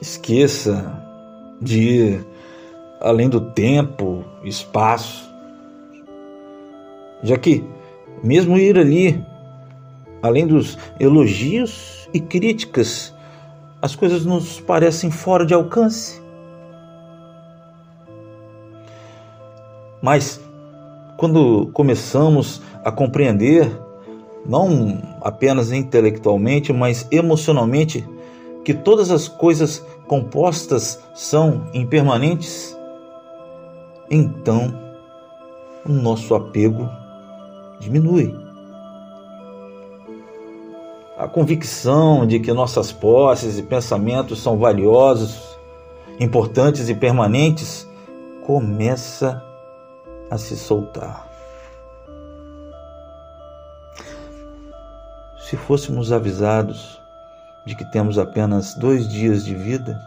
Esqueça de ir além do tempo, espaço, já que, mesmo ir ali, além dos elogios e críticas, as coisas nos parecem fora de alcance. Mas, quando começamos a compreender, não apenas intelectualmente, mas emocionalmente, que todas as coisas compostas são impermanentes, então o nosso apego diminui. A convicção de que nossas posses e pensamentos são valiosos, importantes e permanentes começa a se soltar. Se fôssemos avisados de que temos apenas dois dias de vida,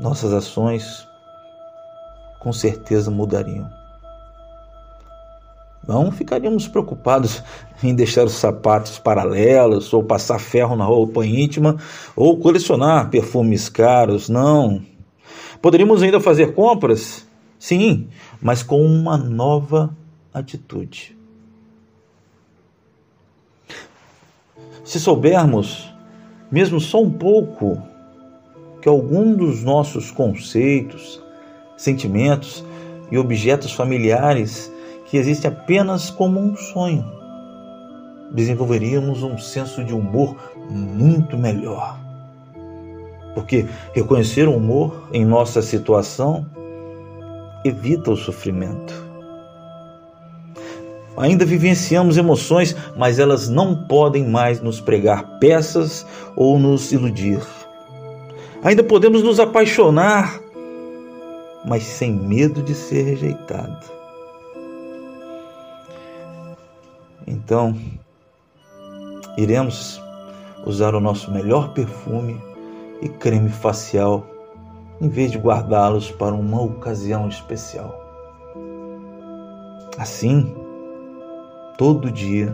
nossas ações com certeza mudariam. Não ficaríamos preocupados em deixar os sapatos paralelos, ou passar ferro na roupa íntima, ou colecionar perfumes caros. Não. Poderíamos ainda fazer compras? Sim, mas com uma nova atitude. Se soubermos, mesmo só um pouco, que algum dos nossos conceitos, sentimentos e objetos familiares que existem apenas como um sonho, desenvolveríamos um senso de humor muito melhor. Porque reconhecer o humor em nossa situação evita o sofrimento. Ainda vivenciamos emoções, mas elas não podem mais nos pregar peças ou nos iludir. Ainda podemos nos apaixonar, mas sem medo de ser rejeitado. Então, iremos usar o nosso melhor perfume e creme facial em vez de guardá-los para uma ocasião especial. Assim, todo dia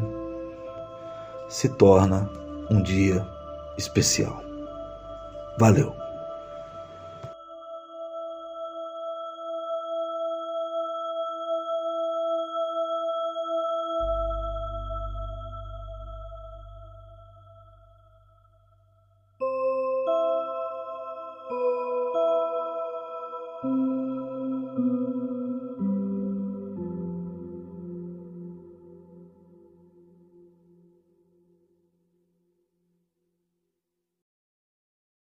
se torna um dia especial. Valeu!